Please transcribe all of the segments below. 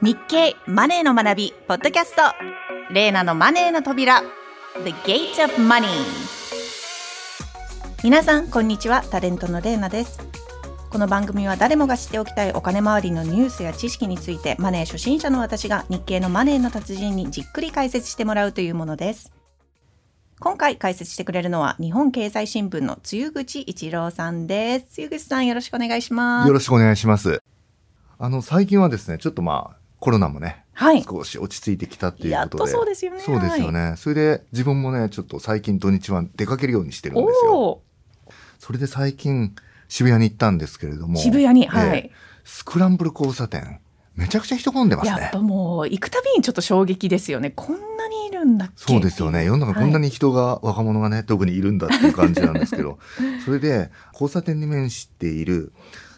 日経マネーの学びポッドキャスト。レーナのマネーの扉。The Gate of Money 皆さんこんにちは。タレントのレーナです。この番組は誰もが知っておきたいお金周りのニュースや知識についてマネー初心者の私が日経のマネーの達人にじっくり解説してもらうというものです。今回解説してくれるのは日本経済新聞の露口一郎さんです。露口さんよろしくお願いします。よろしくお願いします。あの最近はですねちょっとまあコロナもね、はい、少し落ち着いてきたっていうことで。そうですよね。そうですよね、はい、それで自分もねちょっと最近土日は出かけるようにしてるんですよ。それで最近渋谷に行ったんですけれども。渋谷にはい、スクランブル交差点めちゃくちゃ人混んでますね。やっぱもう行くたびにちょっと衝撃ですよね。こんなにいるんだそうですよね。世の中こんなに人が、はい、若者がね特にいるんだっていう感じなんですけど。それで交差点に面している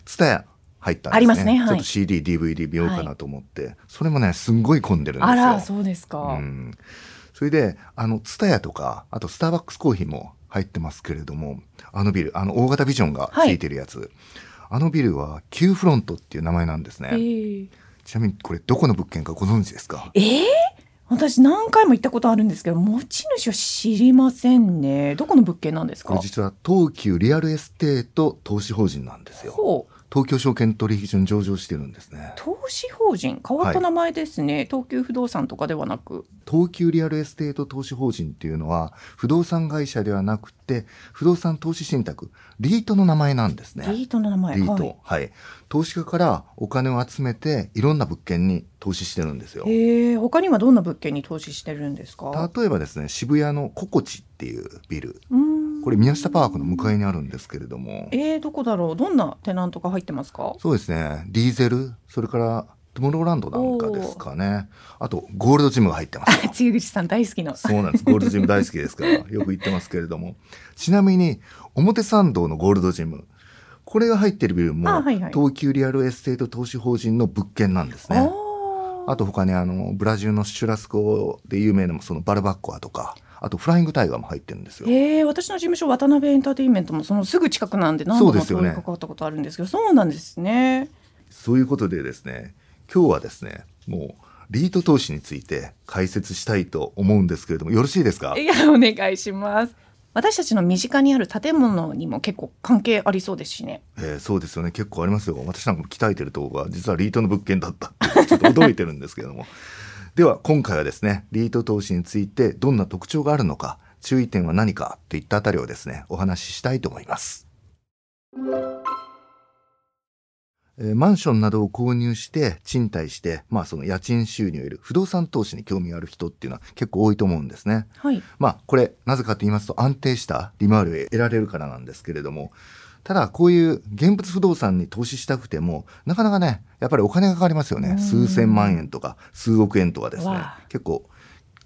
蔦屋入ったんですね。ありますね。はい、ちょっと CD、DVD 見ようかなと思って、はい、それもね、すんごい混んでるんですよ。あら、そうですか。うん。それで、あの、ツタヤとか、あとスターバックスコーヒーも入ってますけれども、あのビル、あの大型ビジョンがついてるやつ、はい、あのビルは Q フロントっていう名前なんですね。ちなみにこれどこの物件かご存知ですか？えー私何回も行ったことあるんですけど持ち主は知りませんねどこの物件なんですか？これ実は東急リアルエステート投資法人なんですよ東京証券取引所に上場してるんですね。投資法人変わった名前ですね、はい、東急不動産とかではなく。東急リアルエステート投資法人っていうのは不動産会社ではなくて不動産投資信託。リートの名前なんですね。リートの名前。リート、はい、はい、投資家からお金を集めていろんな物件に投資してるんですよ。へえ他にはどんな物件に投資してるんですか？例えばですね渋谷の cocoti っていうビルこれ宮下パークの向かいにあるんですけれども。えー、どこだろう？どんなテナントが入ってますか？そうですね。 Diesel。それから Tomorrowland なんかですかね。あとゴールドジムが入ってます露口さん大好きのそうなんです。ゴールドジム大好きですからよく行ってますけれども。ちなみに表参道のゴールドジム。これが入ってるビルも、はいはい、東急リアルエステート投資法人の物件なんですね。あと他にあのブラジルのシュラスコで有名なそのバルバッコアとかあとフライングタイガーも入ってるんですよ。えー、私の事務所渡辺エンターテインメントもそのすぐ近くなんで何度も通りかかったことあるんですけどそうなんですね。そういうことでですね今日はですねもうリート投資について解説したいと思うんですけれどもよろしいですか？いやお願いします私たちの身近にある建物にも結構関係ありそうですしね。えー、そうですよね結構ありますよ私なんかも鍛えてるとこが実はリートの物件だったちょっと驚いてるんですけれどもでは今回はですねリート投資についてどんな特徴があるのか注意点は何かといったあたりをですねお話ししたいと思います。えマンションなどを購入して賃貸して、まあ、その家賃収入を得る不動産投資に興味がある人っていうのは結構多いと思うんですね。はい、まあこれなぜかと言いますと安定した利回りを得られるからなんですけれどもただこういう現物不動産に投資したくてもなかなかねやっぱりお金がかかりますよね。数千万円とか数億円とかですね。結構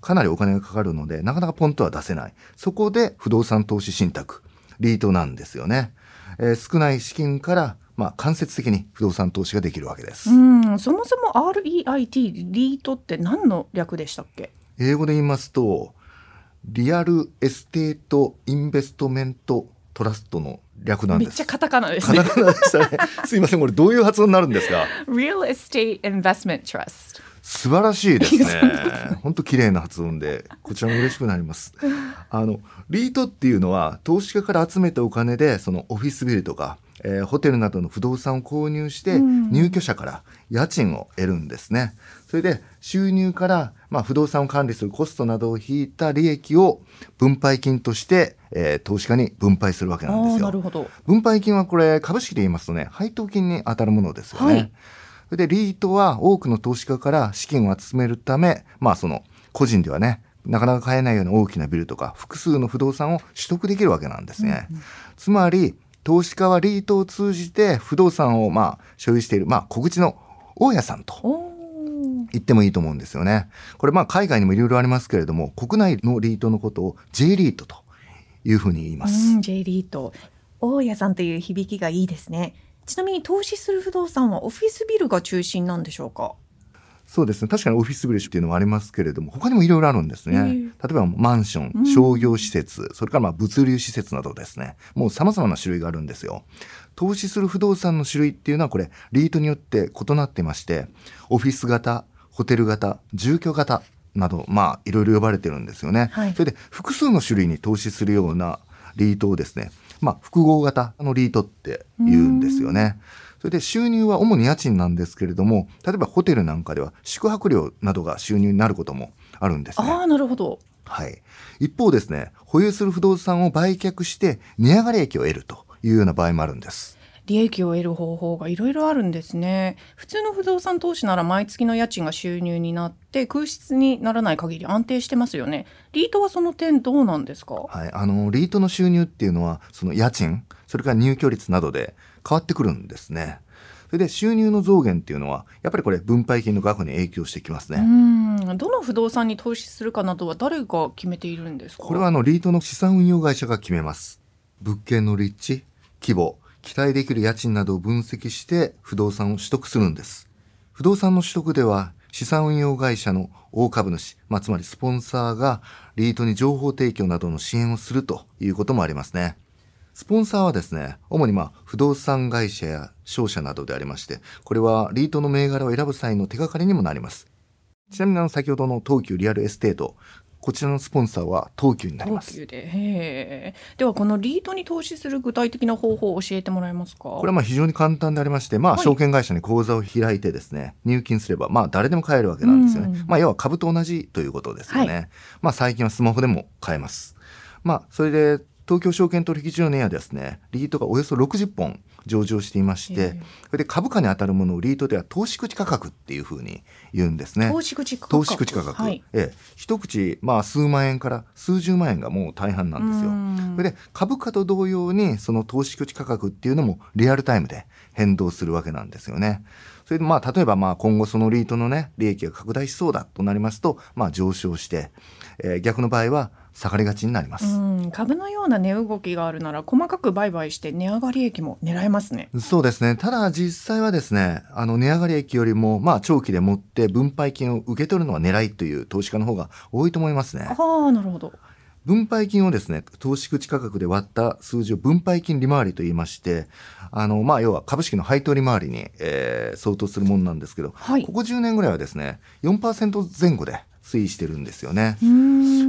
かなりお金がかかるのでなかなかポンとは出せない。そこで不動産投資信託リートなんですよね、えー、少ない資金からまあ、間接的に不動産投資ができるわけです。うん。そもそも REIT リートって何の略でしたっけ？英語で言いますと Real Estate Investment Trust の略なんです。めっちゃカタカナですね。カタカナでしたね。すいません、これどういう発音になるんですか？Real Estate Investment Trust。素晴らしいですね。本当綺麗な発音で、こちらも嬉しくなります。あのリートっていうのは投資家から集めたお金で、そのオフィスビルとか。えー、ホテルなどの不動産を購入して入居者から家賃を得るんですね。それで収入から、まあ、不動産を管理するコストなどを引いた利益を分配金として、えー、投資家に分配するわけなんですよ。なるほど分配金はこれ株式で言いますとね配当金に当たるものですよね。はい、それでリートは多くの投資家から資金を集めるためまあその個人ではねなかなか買えないような大きなビルとか複数の不動産を取得できるわけなんですね。うんうん、つまり投資家はリートを通じて不動産をまあ所有している、まあ、小口の大家さんと言ってもいいと思うんですよね。これまあ海外にもいろいろありますけれども国内のリートのことを J リートというふうに言います。J リート大家さんという響きがいいですね。ちなみに投資する不動産はオフィスビルが中心なんでしょうか？そうですね。確かにオフィスビルっていうのもありますけれども他にもいろいろあるんですね、例えばマンション商業施設、うん、それからまあ物流施設などですね。もう様々な種類があるんですよ。投資する不動産の種類っていうのはこれリートによって異なってましてオフィス型ホテル型住居型などまあいろいろ呼ばれてるんですよね、はい、それで複数の種類に投資するようなリートをですねまあ複合型のリートって言うんですよねそれで収入は主に家賃なんですけれども例えばホテルなんかでは宿泊料などが収入になることもあるんですね。ああなるほど。はい。一方ですね、保有する不動産を売却して値上がり益を得るというような場合もあるんです。利益を得る方法がいろいろあるんですね。普通の不動産投資なら毎月の家賃が収入になって空室にならない限り安定してますよね。リートはその点どうなんですか？はい。あのリートの収入っていうのはその家賃それから入居率などで変わってくるんですね。それで収入の増減っていうのはやっぱりこれ分配金の額に影響してきますね。うん。どの不動産に投資するかなどは誰が決めているんですか？これはあのリートの資産運用会社が決めます。物件の立地規模期待できる家賃などを分析して不動産を取得するんです。不動産の取得では資産運用会社の大株主、まあ、つまりスポンサーがリートに情報提供などの支援をするということもありますね。スポンサーはですね、主にまあ不動産会社や商社などでありまして、これはリートの銘柄を選ぶ際の手がかりにもなります。ちなみにあの先ほどの東急リアルエステート、こちらのスポンサーは東急になります。東急でではこのリートに投資する具体的な方法を教えてもらえますか？これはまあ非常に簡単でありまして、まあ、証券会社に口座を開いてですね、はい、入金すればまあ誰でも買えるわけなんですよね。まあ要は株と同じということですよね。はい、まあ最近はスマホでも買えます。まあそれで東京証券取引所にはですね、リートがおよそ60本上場していまして、それで株価に当たるものをリートでは投資口価格っていうふうに言うんですね。投資口価格。投資口価格。はい、ええ、一口まあ数万円から数十万円がもう大半なんですよ。それで株価と同様にその投資口価格っていうのもリアルタイムで変動するわけなんですよね。それでまあ例えばまあ今後そのリートのね利益が拡大しそうだとなりますとまあ上昇して、えー、逆の場合は下がりがちになります。株のような値動きがあるなら細かく売買して値上がり益も狙えますね。そうですね。ただ実際はですねあの値上がり益よりもまあ長期でもって分配金を受け取るのが狙いという投資家の方が多いと思いますね。ああなるほど。分配金をですね、投資口価格で割った数字を分配金利回りと言いまして、あの、まあ、要は株式の配当利回りに、えー、相当するものなんですけど、はい、ここ10年ぐらいはですね、4%前後で推移してるんですよね。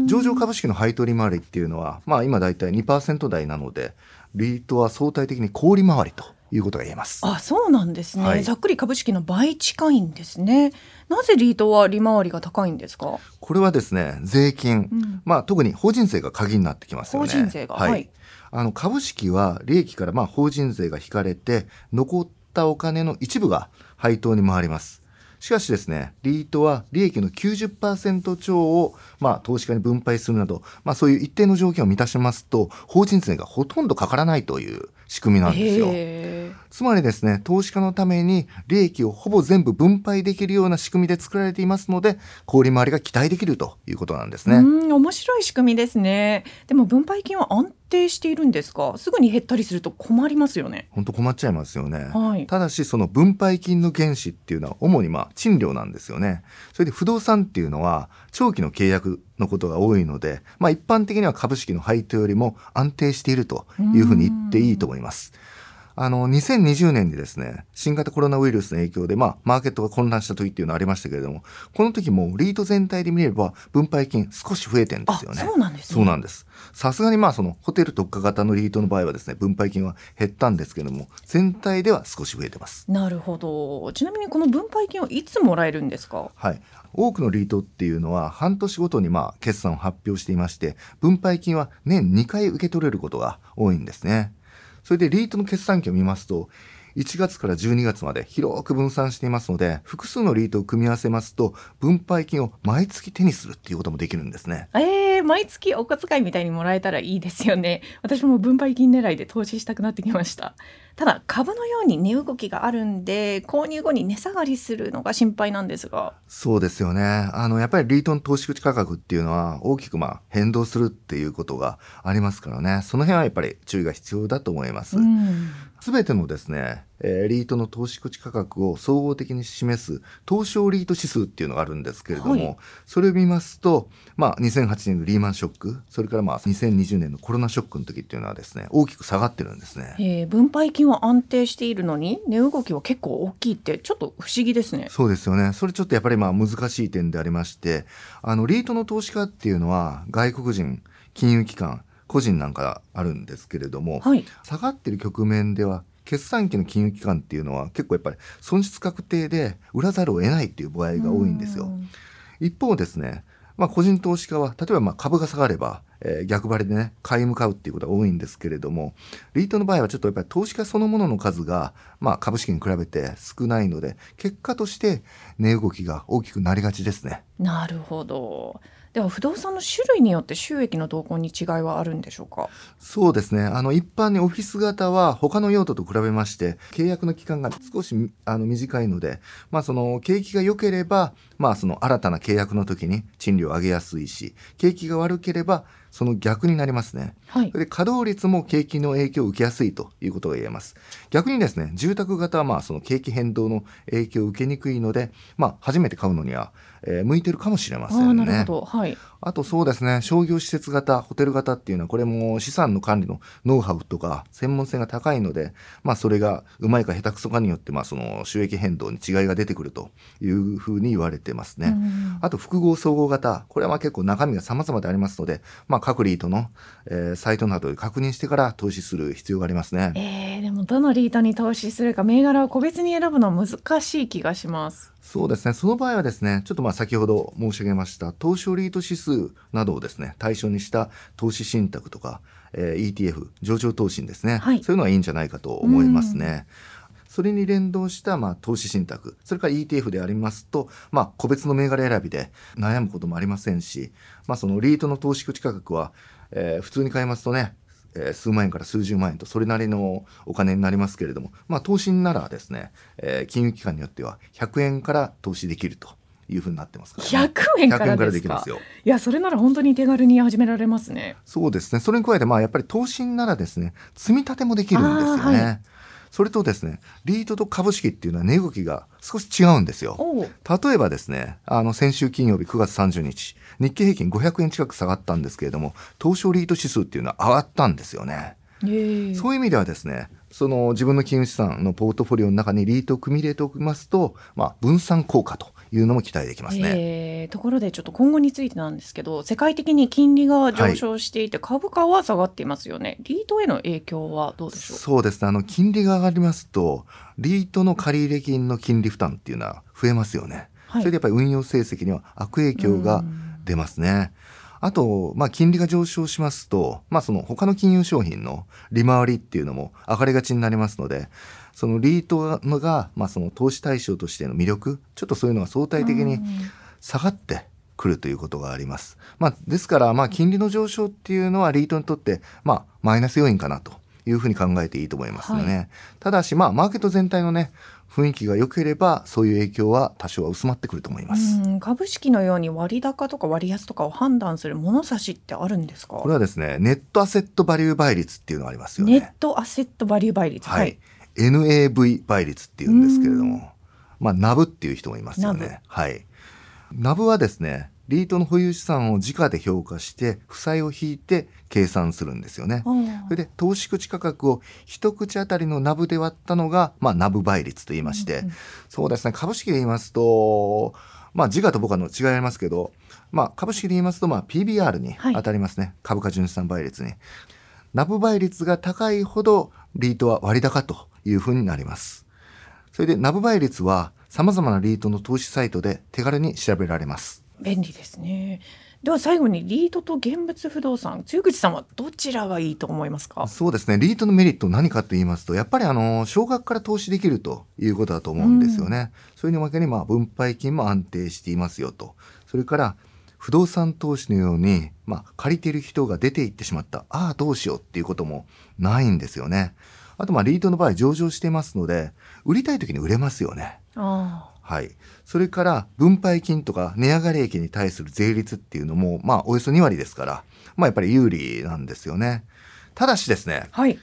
上場株式の配当利回りっていうのは、まあ、今だいたい2%台なので、リートは相対的に高利回りということが言えます。あ、そうなんですね、はい、ざっくり株式の倍近いんですね。なぜリートは利回りが高いんですか？これはですね、税金、うん、まあ特に法人税が鍵になってきますよね。法人税が、はい、はい、あの株式は利益からまあ法人税が引かれて残ったお金の一部が配当に回ります。しかしですね、リートは利益の90%超を、まあ、投資家に分配するなど、まあ、そういう一定の条件を満たしますと、法人税がほとんどかからないという仕組みなんですよ。つまりですね、投資家のために利益をほぼ全部分配できるような仕組みで作られていますので、小売回りが期待できるということなんですね。うん、面白い仕組みですね。でも分配金は安定しているんですか？すぐに減ったりすると困りますよね。本当困っちゃいますよね。はい、ただし、その分配金の原資っていうのは主にまあ賃料なんですよね。それで不動産っていうのは長期の契約のことが多いので、まあ一般的には株式の配当よりも安定しているというふうに言っていいと思います。あの、2020年にですね、新型コロナウイルスの影響で、まあ、マーケットが混乱した時っていうのはありましたけれども、この時もリート全体で見れば、分配金少し増えてんですよね。そうなんです、ね、そうなんです。さすがにまあ、その、ホテル特化型のリートの場合はですね、分配金は減ったんですけれども、全体では少し増えてます。なるほど。ちなみにこの分配金はいつもらえるんですか？はい。多くのリートっていうのは半年ごとにまあ決算を発表していまして分配金は年2回受け取れることが多いんですね。それでリートの決算期を見ますと、1月から12月まで広く分散していますので、複数のリートを組み合わせますと、分配金を毎月手にするっていうこともできるんですね。えー、毎月お小遣いみたいにもらえたらいいですよね。私も分配金狙いで投資したくなってきました。ただ株のように値動きがあるんで購入後に値下がりするのが心配なんですが。そうですよね。あのやっぱりリートの投資口価格っていうのは大きくまあ変動するっていうことがありますからね。その辺はやっぱり注意が必要だと思います。す、べ、てのですねえー、リートの投資口価格を総合的に示す東証リート指数っていうのがあるんですけれども、はい、それを見ますと、まあ、2008年のリーマンショックそれからまあ2020年のコロナショックの時っていうのはですね大きく下がってるんですね、えー、分配金は安定しているのに値動きは結構大きいってちょっと不思議ですね。そうですよね。それちょっとやっぱりまあ難しい点でありましてあのリートの投資家っていうのは外国人金融機関個人なんかあるんですけれども、はい、下がってる局面では決算期の金融機関っていうのは結構やっぱり損失確定で売らざるを得ないっていう場合が多いんですよ。一方ですね、まあ、個人投資家は例えばまあ株が下がれば、えー、逆張りでね買い向かうっていうことが多いんですけれどもリートの場合はちょっとやっぱり投資家そのものの数が、まあ、株式に比べて少ないので結果として値動きが大きくなりがちですね。なるほどでは不動産の種類によって収益の動向に違いはあるんでしょうか？そうですねあの一般にオフィス型は他の用途と比べまして契約の期間が少しあの短いので、まあ、その景気が良ければ、まあ、その新たな契約の時に賃料を上げやすいし景気が悪ければその逆になりますね。はい、で稼働率も景気の影響を受けやすいということが言えます。逆にですね、住宅型はまあその景気変動の影響を受けにくいので、まあ初めて買うのには、えー、向いてるかもしれませんね。はい、あとそうですね、商業施設型、ホテル型っていうのはこれも資産の管理のノウハウとか専門性が高いので、まあそれがうまいか下手くそかによってまあその収益変動に違いが出てくるというふうに言われてますね。あと複合総合型、これはまあ結構中身が様々でありますので、まあ各リートの、えー、サイトなどで確認してから投資する必要がありますね。えー、でもどのリートに投資するか銘柄を個別に選ぶのは難しい気がします。そうですね。その場合はですね、ちょっとまあ先ほど申し上げました東証リート指数などをですね、対象にした投資信託とか、えー、ETF、上場投信ですね、はい、そういうのはいいんじゃないかと思いますね。それに連動したまあ投資信託、それから ETF でありますと、まあ、個別の銘柄選びで悩むこともありませんし、まあ、そのリートの投資口価格は、えー、普通に買いますとね、えー、数万円から数十万円とそれなりのお金になりますけれども、まあ、投資ならですね、えー、金融機関によっては100円から投資できると。いうふうになってますから、ね、100円からできますよ。いやそれなら本当に手軽に始められますね。そうですね。それに加えてまあやっぱり投資ならですね、積み立てもできるんですよね。はいそれとですね、リートと株式っていうのは値動きが少し違うんですよ。例えばですね、あの先週金曜日9月30日、日経平均500円近く下がったんですけれども、東証リート指数っていうのは上がったんですよね。そういう意味ではですね、その自分の金融資産のポートフォリオの中にリートを組み入れておきますと、まあ、分散効果というのも期待できますね、えー、ところでちょっと今後についてなんですけど世界的に金利が上昇していて、株価は下がっていますよね。リートへの影響はどうでしょう？そうですね。あの金利が上がりますとリートの借入金の金利負担っていうのは増えますよね、はい、それでやっぱり運用成績には悪影響が出ますね。あと、まあ、金利が上昇しますと、まあ、その他の金融商品の利回りっていうのも上がりがちになりますので、そのリートが、まあ、その投資対象としての魅力ちょっとそういうのが相対的に下がってくるということがあります。まあ、ですから、まあ、金利の上昇っていうのはリートにとって、まあ、マイナス要因かなというふうに考えていいと思いますよね。はい、ただし、まあ、マーケット全体のね、雰囲気が良ければそういう影響は多少は薄まってくると思います。株式のように割高とか割安とかを判断する物差しってあるんですか？これはですねネットアセットバリュー倍率っていうのがありますよね。ネットアセットバリュー倍率。はい、はい、NAV 倍率っていうんですけれどもまあナブっていう人もいますよね。はい。ナブはですねリートの保有資産を時価で評価して負債を引いて計算するんですよね。それで投資口価格を一口当たりのナブで割ったのが、まあ、ナブ倍率と言いまして、うんうん、そうですね。株式で言いますとまあ自我と僕はの違いありますけど、まあ、株式で言いますとまあ PBR に当たりますね、はい、株価純資産倍率に。ナブ倍率が高いほどリートは割高というふうになります。それでナブ倍率は様々なリートの投資サイトで手軽に調べられます。便利ですね。では最後にリートと現物不動産、露口さんはどちらがいいと思いますか？そうですね、リートのメリット何かと言いますと、やっぱりあの少額から投資できるということだと思うんですよね。うん、それにわけにまあ分配金も安定していますよと。それから不動産投資のように、まあ、借りている人が出ていってしまった、ああ、どうしようっていうこともないんですよね。あと、まあ、リートの場合上場していますので、売りたい時に売れますよね。はい。それから分配金とか値上がり益に対する税率っていうのも、まあおよそ2割ですから、まあやっぱり有利なんですよね。ただしですね、はい、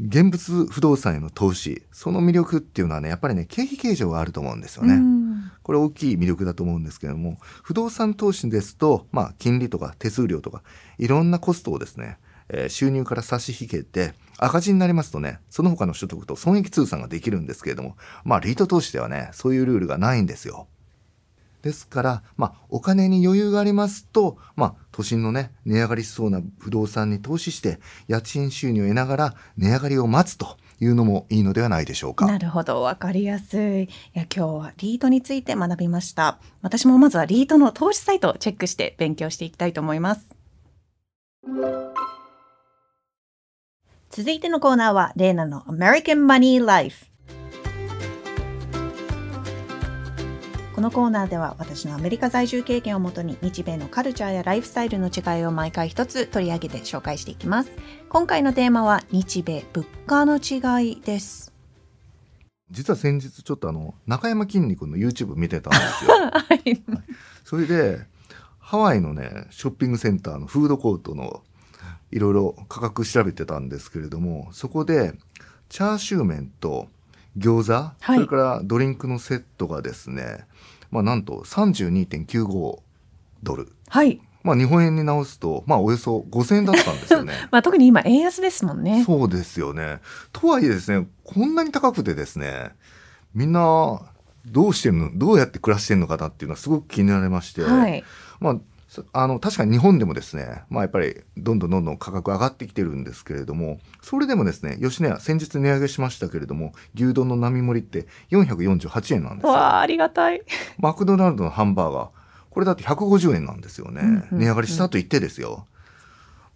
現物不動産への投資その魅力っていうのはねやっぱりね経費計上があると思うんですよね。これ大きい魅力だと思うんですけれども不動産投資ですと、まあ、金利とか手数料とかいろんなコストをですね、えー、収入から差し引けて赤字になりますとねその他の所得と損益通算ができるんですけれどもまあリート投資ではねそういうルールがないんですよ。ですから、まあ、お金に余裕がありますと、まあ、都心のね、値上がりしそうな不動産に投資して、家賃収入を得ながら値上がりを待つというのもいいのではないでしょうか。なるほど、わかりやすい。いや、今日はリートについて学びました。私もまずはリートの投資サイトをチェックして勉強していきたいと思います。続いてのコーナーは、レーナの American Money Life。このコーナーでは私のアメリカ在住経験をもとに日米のカルチャーやライフスタイルの違いを毎回一つ取り上げて紹介していきます。今回のテーマは日米物価の違いです。実は先日ちょっとあの中山きんに君の YouTube 見てたんですよ、はい、それでハワイのねショッピングセンターのフードコートのいろいろ価格調べてたんですけれどもそこでチャーシュー麺と餃子、はい、それからドリンクのセットがですねまあ、なんと32.95ドル。はい。まあ、日本円に直すと、まあ、およそ5000円だったんですよね。まあ、特に今、円安ですもんね。そうですよね。とはいえですね、こんなに高くてですね、みんな、どうしてんの、どうやって暮らしてんのかなっていうのはすごく気になりまして、はい、まあ、あの確かに日本でもですね、まあ、やっぱりどんどんどんどん価格上がってきてるんですけれどもそれでもですね吉野家先日値上げしましたけれども牛丼の並盛りって448円なんですよ。わあありがたい。マクドナルドのハンバーガー。これだって150円なんですよね、うんうんうん、値上がりしたと言ってですよ。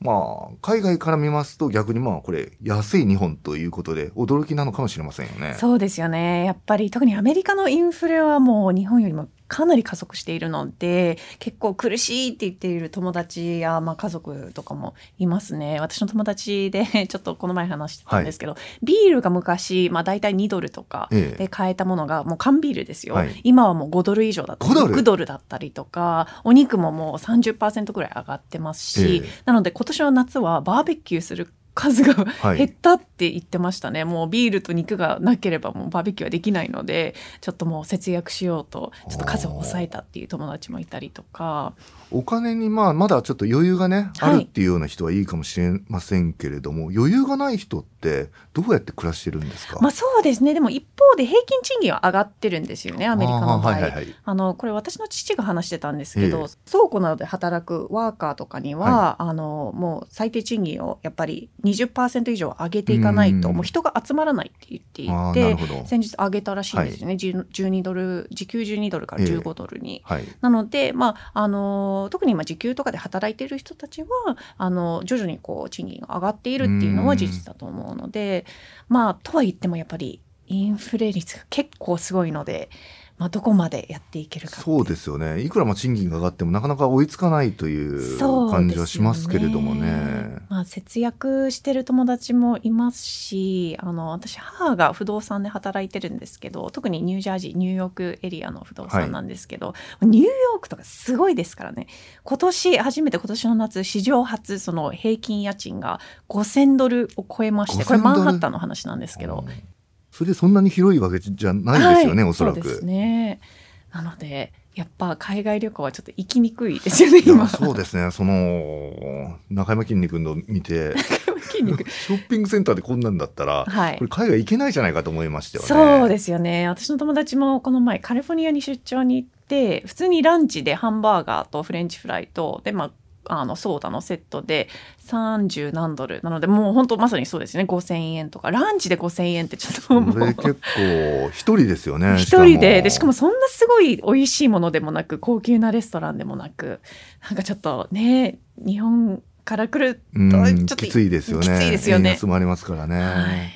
まあ、海外から見ますと逆にまあこれ安い日本ということで驚きなのかもしれませんよね。そうですよね。やっぱり特にアメリカのインフレはもう日本よりもかなり加速しているので結構苦しいって言っている友達や、まあ、家族とかもいますね。私の友達で ちょっとこの前話してたんですけど、はい、ビールが昔、まあ、大体2ドルとかで買えたものがもう缶ビールですよ、はい、今はもう5ドル以上だったり6ドル？だったりとかお肉ももう30%ぐらい上がってますし、なので今年の夏はバーベキューする数が減ったって言ってましたね、はい、もうビールと肉がなければもうバーベキューはできないのでちょっともう節約しようとちょっと数を抑えたっていう友達もいたりとかお金にまあまだちょっと余裕がね、あるっていうような人はいいかもしれませんけれども余裕がない人ってどうやって暮らしてるんですか、まあ、そうですね。でも一方で平均賃金は上がってるんですよねアメリカの場合。あ、はいはい、あのこれ私の父が話してたんですけど、えー、倉庫などで働くワーカーとかには、はい、あのもう最低賃金をやっぱり20%以上上げていかないともう人が集まらないって言っていて先日上げたらしいんですよね、はい、12ドル時給12ドルから15ドルに。えーはい、なので、まあ、あの特に今時給とかで働いている人たちはあの徐々にこう賃金が上がっているっていうのは事実だと思うのでまあとは言ってもやっぱりインフレ率が結構すごいのでまあ、どこまでやっていけるかそうですよね。いくらまあ賃金が上がってもなかなか追いつかないという感じはしますけれどもね、ね、まあ、節約してる友達もいますしあの私母が不動産で働いてるんですけど特にニュージャージーニューヨークエリアの不動産なんですけど、はい、ニューヨークとかすごいですからね。今年初めて今年の夏史上初その平均家賃が5000ドルを超えましてこれマンハッタンの話なんですけど。それでそんなに広いわけじゃないですよね、はい、おそらく。そうですね。なので、やっぱ海外旅行はちょっと行きにくいですよね、今。そうですね、その、中山きんに君の見て、ショッピングセンターでこんなんだったら、はい、これ海外行けないじゃないかと思いましたよね。そうですよね。私の友達もこの前カリフォルニアに出張に行って、普通にランチでハンバーガーとフレンチフライと、で、まあ、あのソーダのセットで30何ドル。なのでもう本当まさにそうですね。5,000円とか。ランチで5,000円ってちょっともう。結構一人ですよね。一人で。でしかもそんなすごい美味しいものでもなく高級なレストランでもなくなんかちょっとね日本から来るとちょっときついですよね。きついですよね。円安もありますからね、はい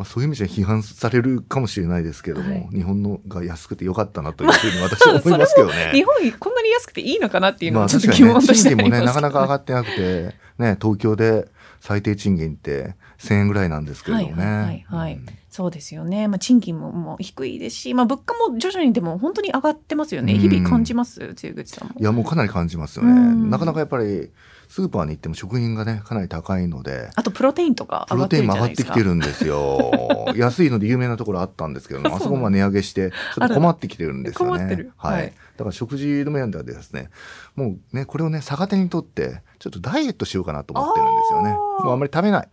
まあ、そういう意味じゃ批判されるかもしれないですけども、はい、日本のが安くてよかったなというふうに私は思いますけどね。日本こんなに安くていいのかなっていうのはちょっと疑問としてあります、ね、賃金もねなかなか上がってなくて、ね、東京で最低賃金って1000円ぐらいなんですけれどもね。はいはい、はい。うんそうですよね、まあ、賃金ももう低いですし、まあ、物価も徐々にでも本当に上がってますよね、日々感じます、露口さんも。いや、もうかなり感じますよね。なかなかやっぱりスーパーに行っても食品がねかなり高いのであとプロテインとかプロテインも上がってきてるんですよ。安いので有名なところあったんですけどあそこも値上げしてちょっと困ってきてるんですよね。はい、はい、だから食事の面ではですねもうねこれをね逆手にとってちょっとダイエットしようかなと思ってるんですよね。もうあんまり食べない。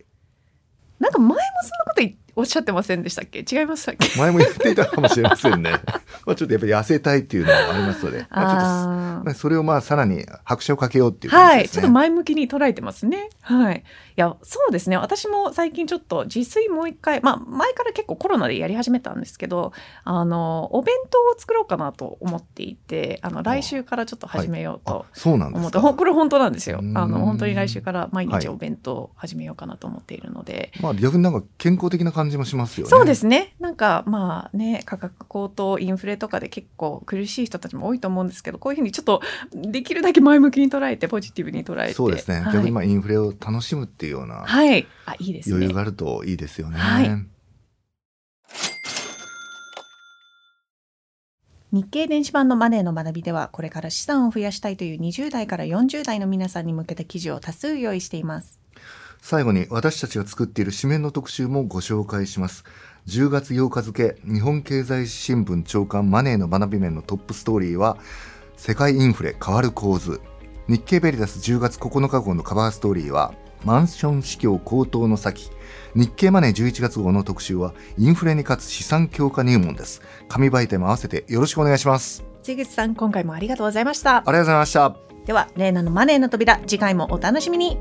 なんか前もそんなこと言おっしゃってませんでしたっけ？違いましたっけ？前も言っていたかもしれませんね。まあちょっとやっぱり痩せたいっていうのがありますので。まあ、それをまあさらに拍車をかけようっていう、ね、はい。ちょっと前向きに捉えてますね。はい。いやそうですね。私も最近ちょっと自炊もう一回まあ前から結構コロナでやり始めたんですけどあのお弁当を作ろうかなと思っていてあの来週からちょっと始めようと思って、そうなんですこれ本当なんですよ。あの本当に来週から毎日お弁当を始めようかなと思っているので、はい、まあ逆になんか健康的な感じもしますよね。そうですね。なんかまあね価格高騰インフレとかで結構苦しい人たちも多いと思うんですけどこういうふうにちょっとできるだけ前向きに捉えてポジティブに捉えて。そうですね、はい、逆にまあインフレを楽しむっていういうようなはい。あいいです、ね、余裕があるといいですよね。はい。日経電子版のマネーの学びではこれから資産を増やしたいという20代から40代の皆さんに向けた記事を多数用意しています最後に私たちが作っている紙面の特集もご紹介します。10月8日付日本経済新聞長官マネーの学び面のトップストーリーは世界インフレ変わる構図。日経ベリタス10月9日号のカバーストーリーはマンション市況高騰の先。日経マネー11月号の特集はインフレに勝つ資産強化入門です。紙媒体も合わせてよろしくお願いします。千口さん今回もありがとうございました。ありがとうございました。ではレーナのマネーの扉次回もお楽しみに